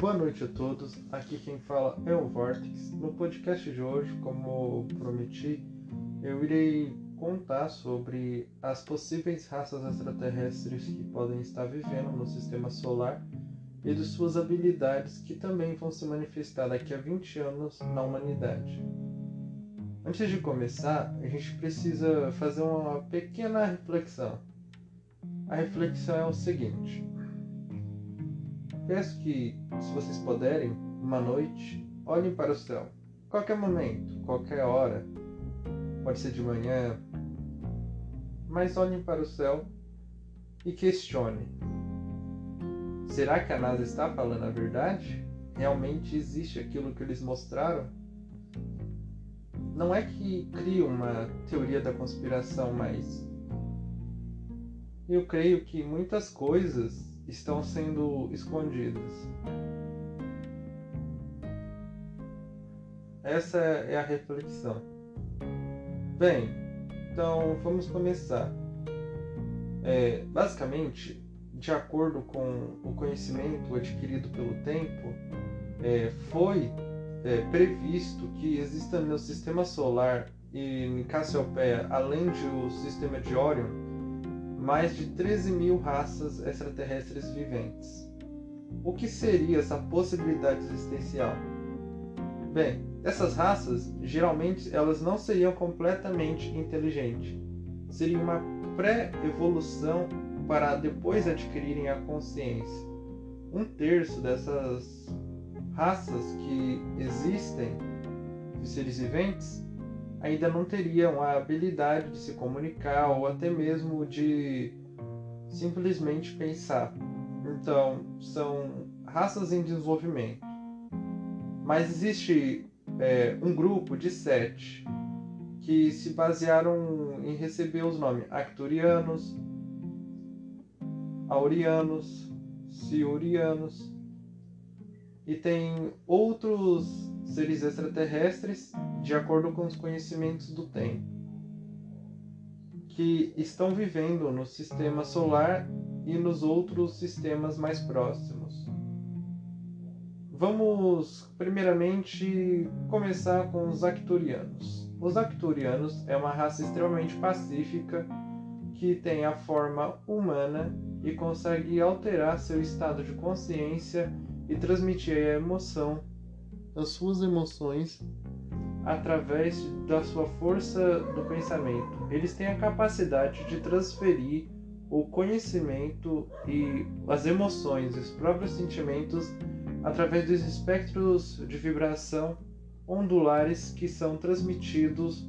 Boa noite a todos, aqui quem fala é o Vortex. No podcast de hoje, como prometi, eu irei contar sobre as possíveis raças extraterrestres que podem estar vivendo no sistema solar e de suas habilidades que também vão se manifestar daqui a 20 anos na humanidade. Antes de começar, a gente precisa fazer uma pequena reflexão. A reflexão é o seguinte: peço que, se vocês puderem, uma noite, olhem para o céu. Qualquer momento, qualquer hora, pode ser de manhã, mas olhem para o céu e questionem: será que a NASA está falando a verdade? Realmente existe aquilo que eles mostraram? Não é que cria uma teoria da conspiração, mas eu creio que muitas coisas estão sendo escondidas. Essa é a reflexão. Bem, então vamos começar. É, basicamente, de acordo com o conhecimento adquirido pelo tempo, é, foi é, previsto que exista no sistema solar e em Cassiopeia, além do sistema de Orion, mais de 13 mil raças extraterrestres viventes. O que seria essa possibilidade existencial? Bem, essas raças geralmente elas não seriam completamente inteligentes. Seria uma pré-evolução para depois adquirirem a consciência. Um terço dessas raças que existem de seres viventes ainda não teriam a habilidade de se comunicar ou até mesmo de simplesmente pensar. Então, são raças em desenvolvimento. Mas existe é, um grupo de sete que se basearam em receber os nomes Arcturianos, Aurianos, Siurianos e tem outros seres extraterrestres de acordo com os conhecimentos do tempo, que estão vivendo no sistema solar e nos outros sistemas mais próximos. Vamos, primeiramente, começar com os Arcturianos. Os Arcturianos é uma raça extremamente pacífica que tem a forma humana e consegue alterar seu estado de consciência e transmitir a emoção, as suas emoções através da sua força do pensamento. Eles têm a capacidade de transferir o conhecimento e as emoções, os próprios sentimentos através dos espectros de vibração ondulares que são transmitidos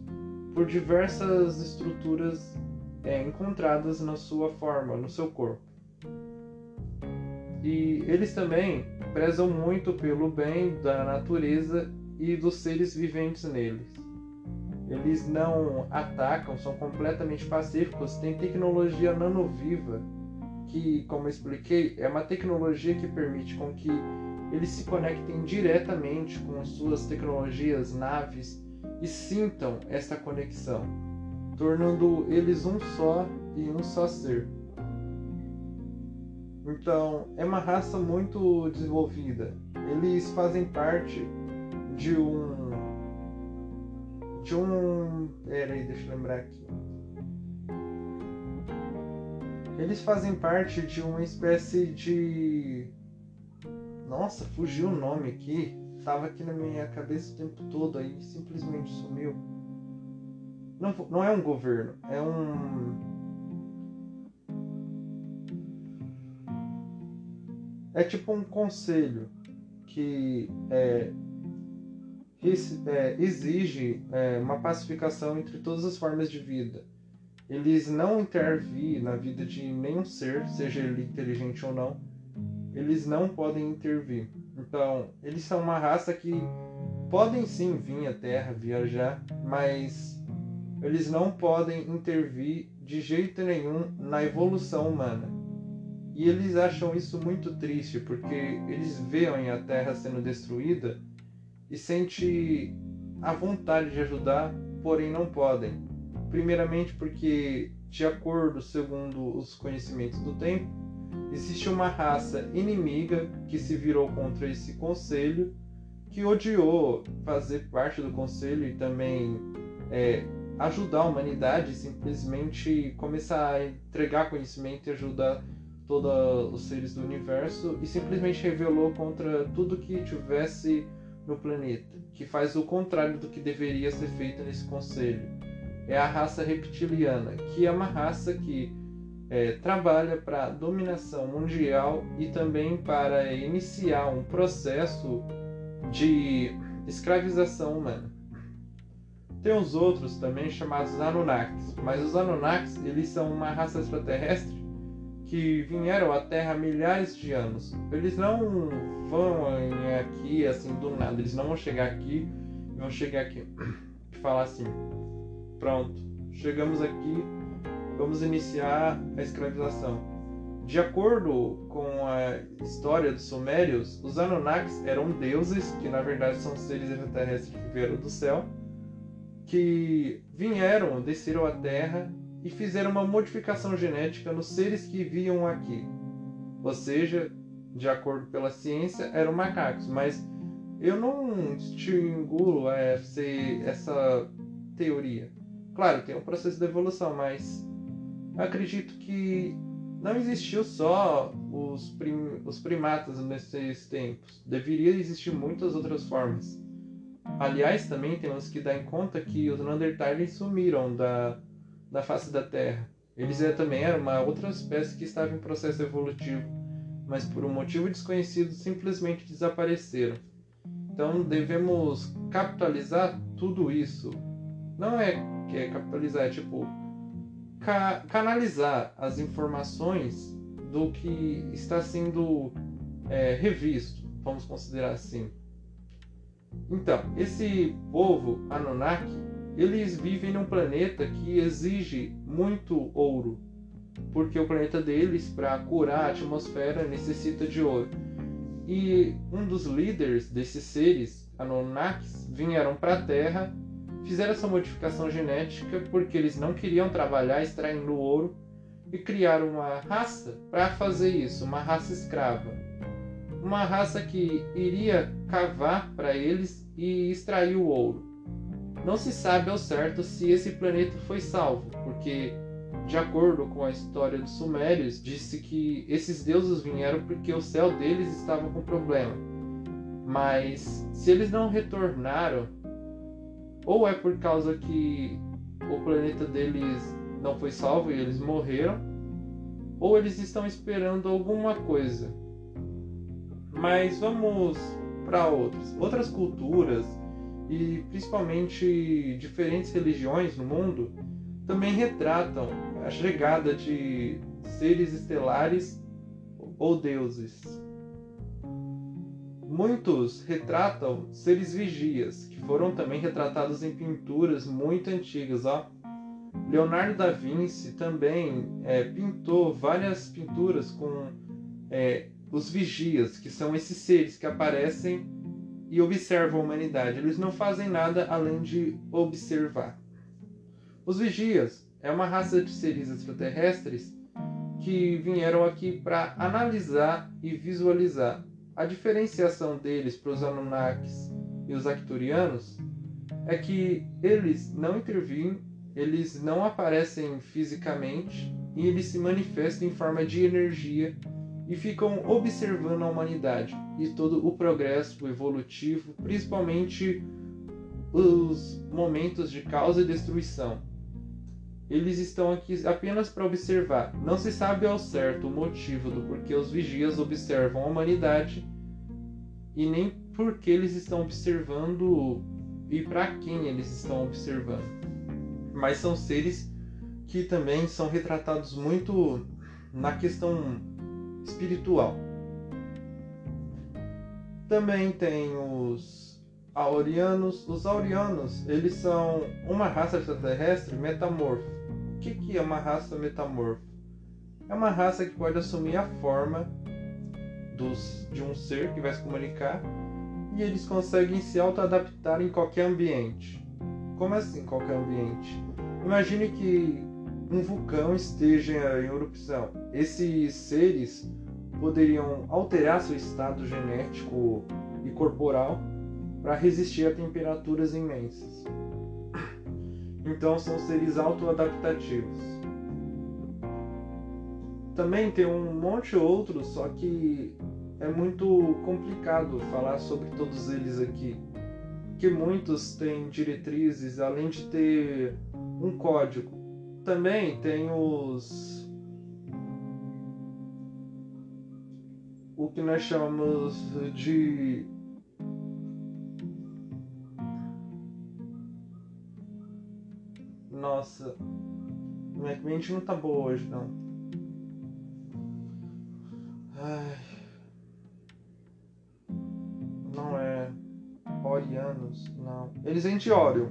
por diversas estruturas é, encontradas na sua forma, no seu corpo. E eles também prezam muito pelo bem da natureza e dos seres viventes neles. Eles não atacam, são completamente pacíficos, têm tecnologia nanoviva, que, como eu expliquei, é uma tecnologia que permite com que eles se conectem diretamente com suas tecnologias, naves e sintam essa conexão, tornando eles um só e um só ser. Então, é uma raça muito desenvolvida. Eles fazem parte de um. De um. Peraí, deixa eu lembrar aqui. Eles fazem parte de uma espécie de. Nossa, fugiu o nome aqui. Tava aqui na minha cabeça o tempo todo, aí simplesmente sumiu. Não, não é um governo, é um é tipo um conselho que é, é, exige é, uma pacificação entre todas as formas de vida. Eles não intervêm na vida de nenhum ser, seja ele inteligente ou não. Eles não podem intervir. Então, eles são uma raça que podem sim vir à Terra, viajar, mas eles não podem intervir de jeito nenhum na evolução humana e eles acham isso muito triste porque eles veem a Terra sendo destruída e sentem a vontade de ajudar, porém não podem. Primeiramente porque, de acordo segundo os conhecimentos do tempo, existe uma raça inimiga que se virou contra esse conselho, que odiou fazer parte do conselho e também é, ajudar a humanidade, simplesmente começar a entregar conhecimento e ajudar todos os seres do universo e simplesmente revelou contra tudo que tivesse no planeta, que faz o contrário do que deveria ser feito nesse conselho. É a raça reptiliana, que é uma raça que é, trabalha para dominação mundial e também para iniciar um processo de escravização humana. Tem os outros também chamados Anunnakis, mas os Anunnakis eles são uma raça extraterrestre que vieram à Terra há milhares de anos. Eles não vão aqui assim do nada, eles não vão chegar aqui vão chegar aqui e falar assim: pronto, chegamos aqui, vamos iniciar a escravização. De acordo com a história dos Sumérios, os Anunnakis eram deuses, que na verdade são seres extraterrestres que vieram do céu, que vieram, desceram à Terra e fizeram uma modificação genética nos seres que viviam aqui. Ou seja, de acordo pela ciência, eram macacos, mas eu não extingulo é, essa teoria. Claro, tem um processo de evolução, mas acredito que não existiu só os, prim os primatas nesses tempos. Deveria existir muitas outras formas. Aliás, também temos que dar em conta que os Neandertais sumiram da da face da Terra. Eles é, também eram uma outra espécie que estava em processo evolutivo, mas por um motivo desconhecido simplesmente desapareceram. Então devemos capitalizar tudo isso. Não é que é capitalizar, é tipo ca canalizar as informações do que está sendo é, revisto, vamos considerar assim. Então, esse povo Anunnaki eles vivem num planeta que exige muito ouro, porque o planeta deles, para curar a atmosfera, necessita de ouro. E um dos líderes desses seres, Anunnakis, vieram para a Terra, fizeram essa modificação genética porque eles não queriam trabalhar extraindo ouro e criaram uma raça para fazer isso, uma raça escrava. Uma raça que iria cavar para eles e extrair o ouro. Não se sabe ao certo se esse planeta foi salvo, porque, de acordo com a história dos Sumérios, disse que esses deuses vieram porque o céu deles estava com problema. Mas se eles não retornaram, ou é por causa que o planeta deles não foi salvo e eles morreram, ou eles estão esperando alguma coisa. Mas vamos para outras. Outras culturas e principalmente diferentes religiões no mundo também retratam a chegada de seres estelares ou deuses. Muitos retratam seres vigias, que foram também retratados em pinturas muito antigas. Ó. Leonardo da Vinci também é, pintou várias pinturas com é, os vigias, que são esses seres que aparecem e observam a humanidade. Eles não fazem nada além de observar. Os vigias é uma raça de seres extraterrestres que vieram aqui para analisar e visualizar. A diferenciação deles para os Anunnakis e os Arcturianos é que eles não intervêm, eles não aparecem fisicamente e eles se manifestam em forma de energia e ficam observando a humanidade e todo o progresso evolutivo, principalmente os momentos de causa e destruição. Eles estão aqui apenas para observar. Não se sabe ao certo o motivo do porquê os vigias observam a humanidade e nem por que eles estão observando e para quem eles estão observando. Mas são seres que também são retratados muito na questão espiritual. Também tem os aurianos. Os aurianos, eles são uma raça extraterrestre metamorfa. O que, que é uma raça metamorfa? É uma raça que pode assumir a forma dos, de um ser que vai se comunicar e eles conseguem se auto-adaptar em qualquer ambiente. Como assim qualquer ambiente? Imagine que um vulcão esteja em erupção. Esses seres poderiam alterar seu estado genético e corporal para resistir a temperaturas imensas. Então são seres autoadaptativos. Também tem um monte outro, só que é muito complicado falar sobre todos eles aqui. Que muitos têm diretrizes, além de ter um código. Também tem os que nós chamamos de Nossa, minha mente não tá boa hoje não. Ai. Não é Orianos, não. Eles vêm de Orion.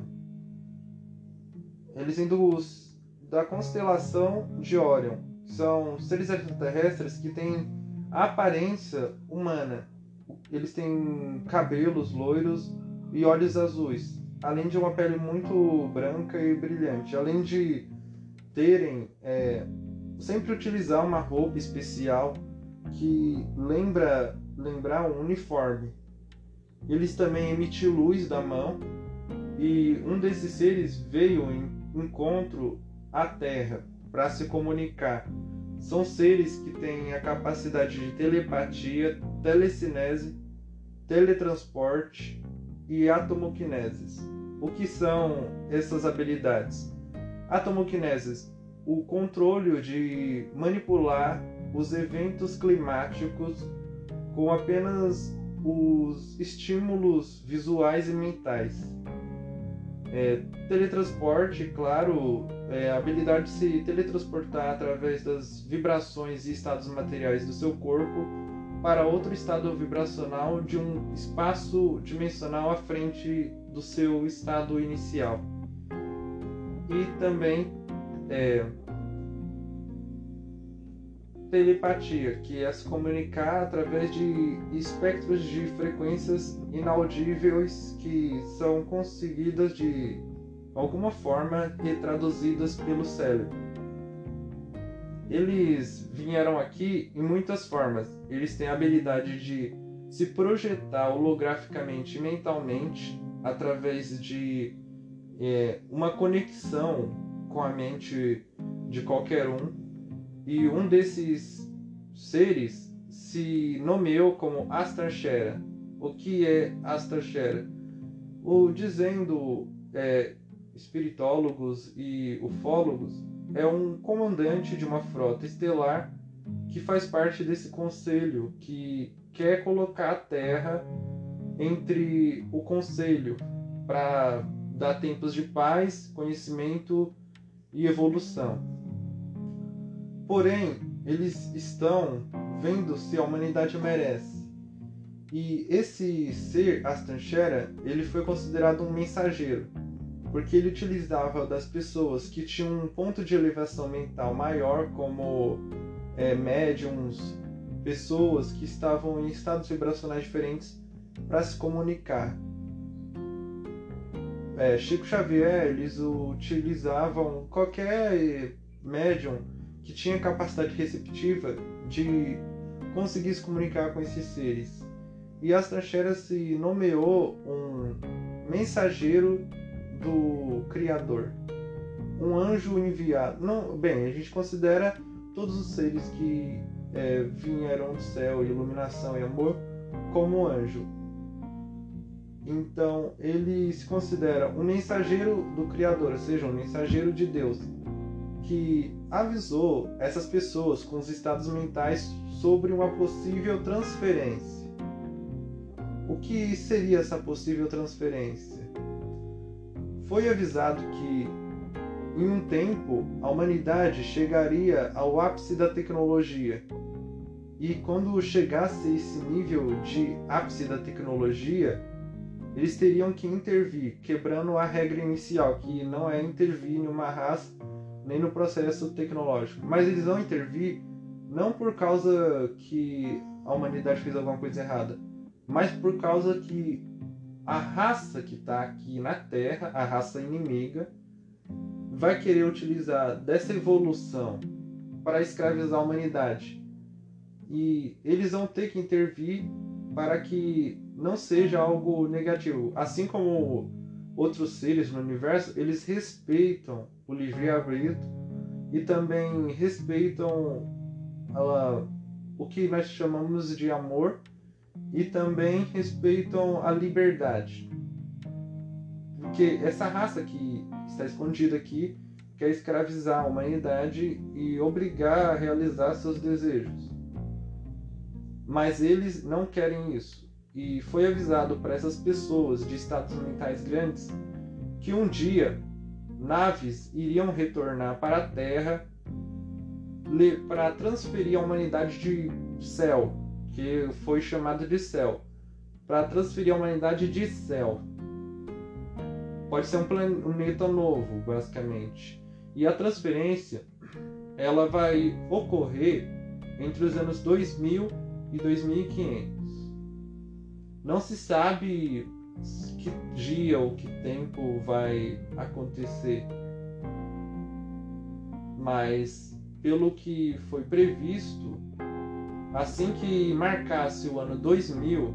Eles vêm dos, da constelação de Orion. São seres extraterrestres que têm a aparência humana. Eles têm cabelos loiros e olhos azuis, além de uma pele muito branca e brilhante. Além de terem é, sempre utilizar uma roupa especial que lembra lembrar um uniforme. Eles também emitem luz da mão e um desses seres veio em encontro à Terra para se comunicar são seres que têm a capacidade de telepatia, telecinese, teletransporte e atomoquineses. O que são essas habilidades? Atomoquineses, o controle de manipular os eventos climáticos com apenas os estímulos visuais e mentais. É, teletransporte, claro, é, a habilidade de se teletransportar através das vibrações e estados materiais do seu corpo para outro estado vibracional de um espaço dimensional à frente do seu estado inicial. E também é, telepatia, que é se comunicar através de espectros de frequências inaudíveis que são conseguidas de alguma forma retraduzidas pelo cérebro. Eles vieram aqui em muitas formas. Eles têm a habilidade de se projetar holograficamente e mentalmente através de é, uma conexão com a mente de qualquer um e um desses seres se nomeou como Astarshera. O que é Astarshera? O dizendo é, espiritólogos e ufólogos, é um comandante de uma frota estelar que faz parte desse conselho que quer colocar a Terra entre o conselho para dar tempos de paz, conhecimento e evolução. Porém, eles estão vendo se a humanidade merece. E esse ser, Astanchera, ele foi considerado um mensageiro, porque ele utilizava das pessoas que tinham um ponto de elevação mental maior, como é, médiums, pessoas que estavam em estados vibracionais diferentes, para se comunicar. É, Chico Xavier, eles utilizavam qualquer médium que tinha capacidade receptiva de conseguir se comunicar com esses seres. E Astrachera se nomeou um mensageiro do Criador, um anjo enviado. Não, bem, a gente considera todos os seres que é, vieram do céu, iluminação e amor, como anjo. Então ele se considera um mensageiro do Criador, ou seja, um mensageiro de Deus que avisou essas pessoas com os estados mentais sobre uma possível transferência. O que seria essa possível transferência? Foi avisado que em um tempo a humanidade chegaria ao ápice da tecnologia. E quando chegasse esse nível de ápice da tecnologia, eles teriam que intervir, quebrando a regra inicial, que não é intervir em uma raça nem no processo tecnológico. Mas eles vão intervir não por causa que a humanidade fez alguma coisa errada, mas por causa que a raça que está aqui na Terra, a raça inimiga, vai querer utilizar dessa evolução para escravizar a humanidade. e eles vão ter que intervir para que não seja algo negativo. Assim como outros seres no universo, eles respeitam o livre-arbítrio e também respeitam o que nós chamamos de amor e também respeitam a liberdade. Porque essa raça que está escondida aqui quer escravizar a humanidade e obrigar a realizar seus desejos. Mas eles não querem isso. E foi avisado para essas pessoas de estados mentais grandes que um dia naves iriam retornar para a Terra para transferir a humanidade de céu, que foi chamado de céu, para transferir a humanidade de céu. Pode ser um planeta novo, basicamente. E a transferência ela vai ocorrer entre os anos 2000 e 2500. Não se sabe que dia ou que tempo vai acontecer, mas pelo que foi previsto, assim que marcasse o ano 2000,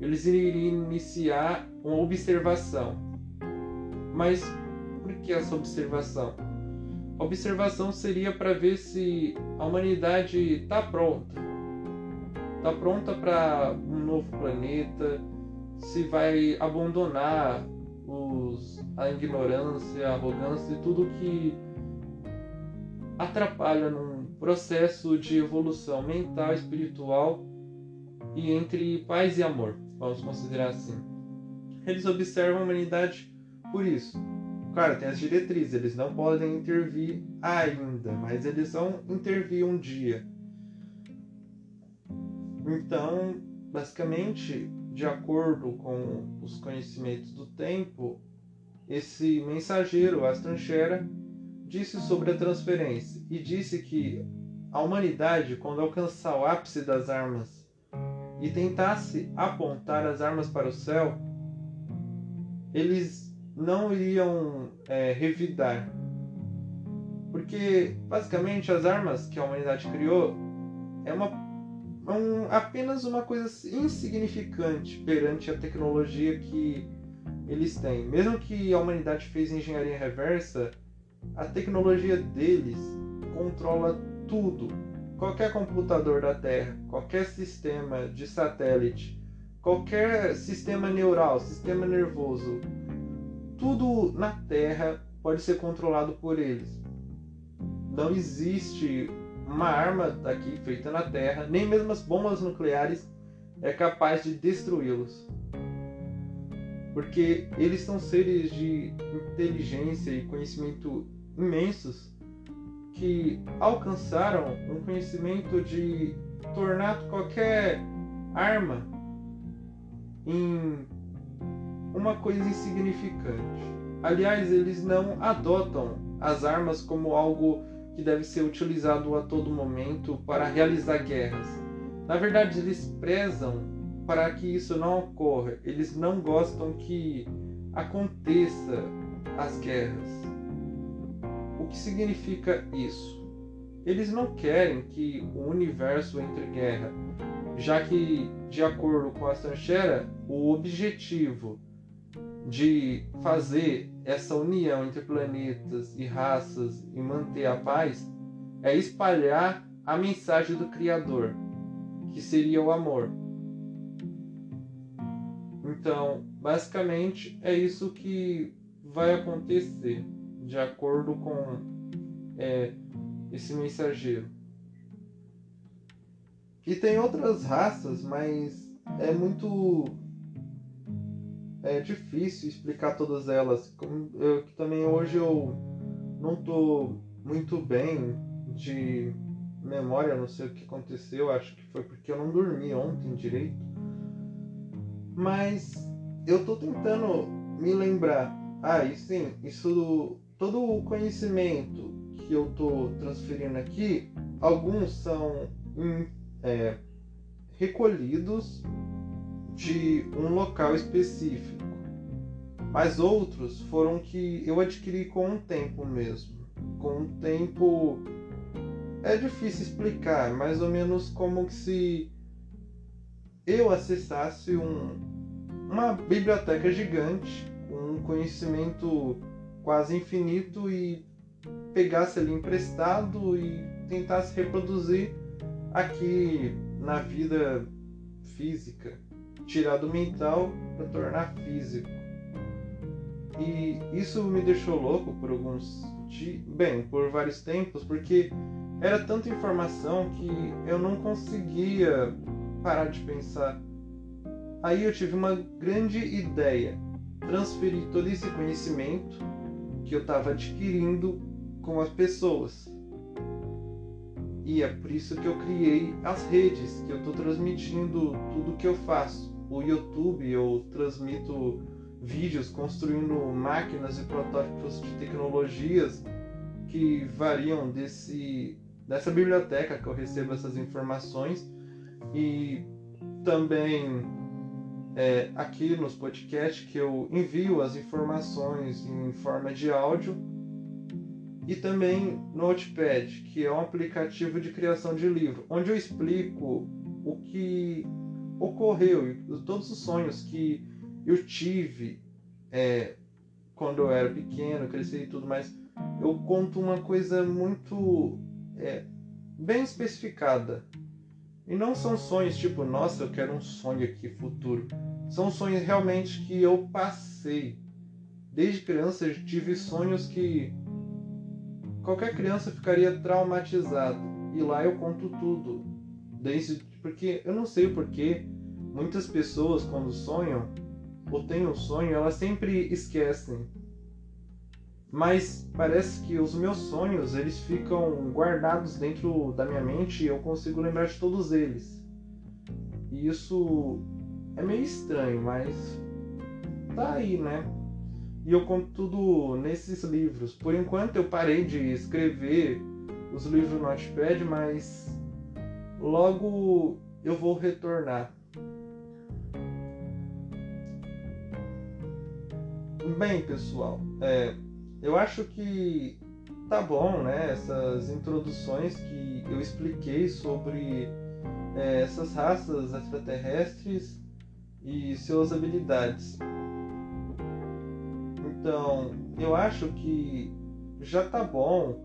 eles iriam iniciar uma observação. Mas que é essa observação? A observação seria para ver se a humanidade está pronta. Está pronta para um novo planeta, se vai abandonar os, a ignorância, a arrogância e tudo que atrapalha num processo de evolução mental, espiritual e entre paz e amor, vamos considerar assim. Eles observam a humanidade por isso, Claro, tem as diretrizes, eles não podem intervir ainda, mas eles vão intervir um dia. Então, basicamente, de acordo com os conhecimentos do tempo, esse mensageiro, Astranchera, disse sobre a transferência e disse que a humanidade, quando alcançar o ápice das armas e tentasse apontar as armas para o céu, eles não iriam é, revidar. Porque, basicamente, as armas que a humanidade criou é uma, um, apenas uma coisa insignificante perante a tecnologia que eles têm. Mesmo que a humanidade fez engenharia reversa, a tecnologia deles controla tudo. Qualquer computador da Terra, qualquer sistema de satélite, qualquer sistema neural, sistema nervoso, tudo na Terra pode ser controlado por eles. Não existe uma arma aqui feita na Terra, nem mesmo as bombas nucleares é capaz de destruí-los. Porque eles são seres de inteligência e conhecimento imensos que alcançaram um conhecimento de tornar qualquer arma em uma coisa insignificante. Aliás, eles não adotam as armas como algo que deve ser utilizado a todo momento para realizar guerras. Na verdade, eles prezam para que isso não ocorra. Eles não gostam que aconteça as guerras. O que significa isso? Eles não querem que o universo entre guerra, já que, de acordo com a Sanchera, o objetivo de fazer essa união entre planetas e raças e manter a paz é espalhar a mensagem do Criador, que seria o amor. Então, basicamente, é isso que vai acontecer, de acordo com é, esse mensageiro. E tem outras raças, mas é muito é difícil explicar todas elas. Eu, também hoje eu não tô muito bem de memória, não sei o que aconteceu, acho que foi porque eu não dormi ontem direito. Mas eu tô tentando me lembrar. Ah, e sim, isso todo o conhecimento que eu tô transferindo aqui, alguns são é, recolhidos de um local específico, mas outros foram que eu adquiri com o tempo mesmo, com o tempo é, difícil explicar, mais ou menos como se eu acessasse um, uma biblioteca gigante, um conhecimento quase infinito e pegasse ali emprestado e tentasse reproduzir aqui na vida física, tirar do mental para tornar físico. E isso me deixou louco por alguns bem, por vários tempos, porque era tanta informação que eu não conseguia parar de pensar. Aí eu tive uma grande ideia: transferir todo esse conhecimento que eu estava adquirindo com as pessoas. E é por isso que eu criei as redes, que eu estou transmitindo tudo que eu faço. O YouTube, eu transmito vídeos construindo máquinas e protótipos de tecnologias que variam desse, dessa biblioteca que eu recebo essas informações. E também é, aqui nos podcasts que eu envio as informações em forma de áudio. E também Notepad, que é um aplicativo de criação de livro, onde eu explico o que ocorreu, todos os sonhos que eu tive é, quando eu era pequeno, cresci e tudo mais. Eu conto uma coisa muito é, bem especificada. E não são sonhos tipo, nossa, eu quero um sonho aqui futuro. São sonhos realmente que eu passei. Desde criança eu tive sonhos que qualquer criança ficaria traumatizada. E lá eu conto tudo. Desde porque eu não sei o porquê muitas pessoas quando sonham ou têm um sonho, elas sempre esquecem. Mas parece que os meus sonhos, eles ficam guardados dentro da minha mente e eu consigo lembrar de todos eles. E isso é meio estranho, mas tá aí, né? E eu conto tudo nesses livros. Por enquanto eu parei de escrever os livros no Notepad, mas logo eu vou retornar. Bem, pessoal, é, eu acho que tá bom, né? Essas introduções que eu expliquei sobre é, essas raças extraterrestres e suas habilidades. Então, eu acho que já tá bom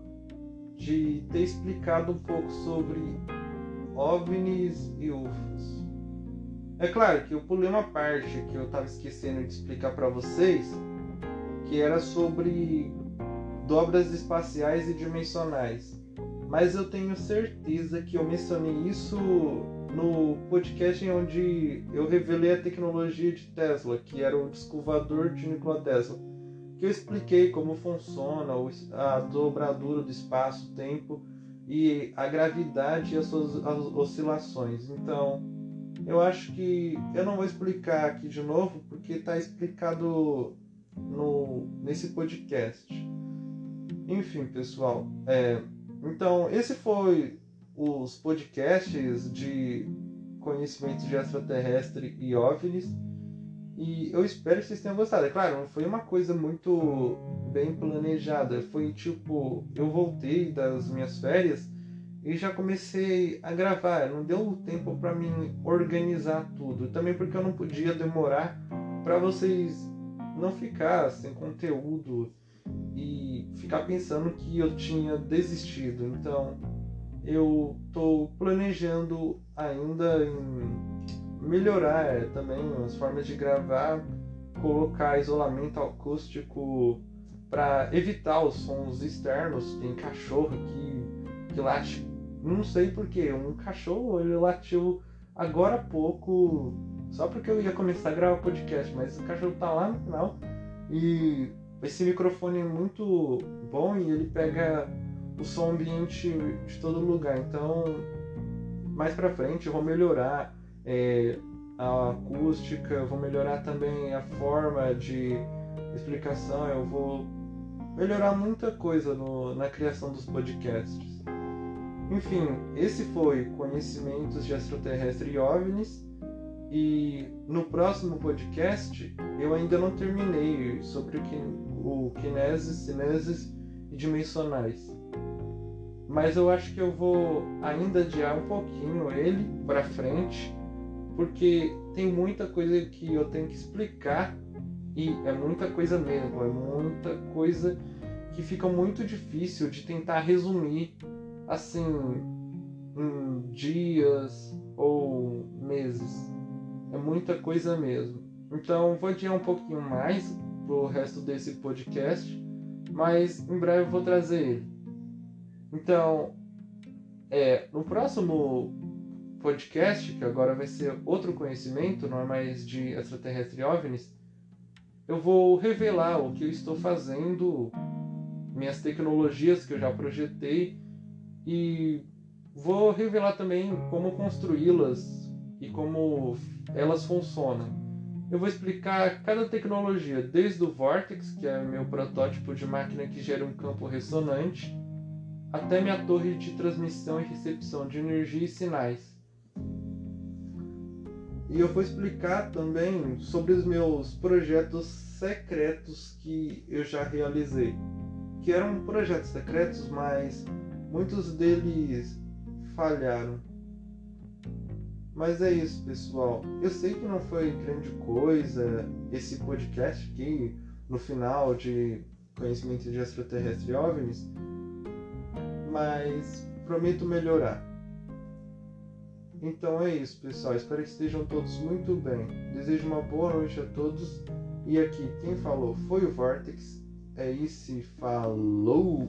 de ter explicado um pouco sobre OVNIs e UFOs. É claro que eu pulei uma parte que eu estava esquecendo de explicar para vocês, que era sobre dobras espaciais e dimensionais. Mas eu tenho certeza que eu mencionei isso no podcast onde eu revelei a tecnologia de Tesla, que era o descovador de Nikola Tesla, que eu expliquei como funciona a dobradura do espaço-tempo e a gravidade e as suas oscilações. Então, eu acho que eu não vou explicar aqui de novo porque está explicado no, nesse podcast. Enfim, pessoal, é, então esse foi os podcasts de conhecimento de extraterrestre e OVNIs. E eu espero que vocês tenham gostado. É claro, foi uma coisa muito bem planejada. Foi tipo, eu voltei das minhas férias e já comecei a gravar. Não deu tempo para mim organizar tudo. Também porque eu não podia demorar para vocês não ficar sem conteúdo e ficar pensando que eu tinha desistido. Então, eu estou planejando ainda em melhorar também as formas de gravar, colocar isolamento acústico para evitar os sons externos. Tem cachorro aqui que late, não sei porquê, um cachorro ele latiu agora há pouco só porque eu ia começar a gravar podcast, mas o cachorro tá lá no final e esse microfone é muito bom e ele pega o som ambiente de todo lugar. Então, mais pra frente eu vou melhorar é, a acústica, vou melhorar também a forma de explicação, eu vou melhorar muita coisa no, na criação dos podcasts. Enfim, esse foi Conhecimentos de Extraterrestre e OVNIs. E no próximo podcast eu ainda não terminei sobre o, kin o kinesis, cinesis e dimensionais. mas eu acho que eu vou ainda adiar um pouquinho ele para frente, porque tem muita coisa que eu tenho que explicar e é muita coisa mesmo, é muita coisa que fica muito difícil de tentar resumir assim em dias ou meses. É muita coisa mesmo. Então vou adiar um pouquinho mais pro resto desse podcast, mas em breve vou trazer ele. Então, é, no próximo podcast, que agora vai ser outro conhecimento, não é mais de extraterrestre OVNIs, eu vou revelar o que eu estou fazendo, minhas tecnologias que eu já projetei e vou revelar também como construí-las e como elas funcionam. Eu vou explicar cada tecnologia, desde o Vortex, que é meu protótipo de máquina que gera um campo ressonante, até minha torre de transmissão e recepção de energia e sinais. E eu vou explicar também sobre os meus projetos secretos que eu já realizei. Que eram projetos secretos, mas muitos deles falharam. Mas é isso, pessoal. Eu sei que não foi grande coisa esse podcast aqui no final de conhecimento de extraterrestre e OVNIs, mas prometo melhorar. Então é isso, pessoal. Espero que estejam todos muito bem. Desejo uma boa noite a todos. E aqui quem falou foi o Vortex. É isso, falou!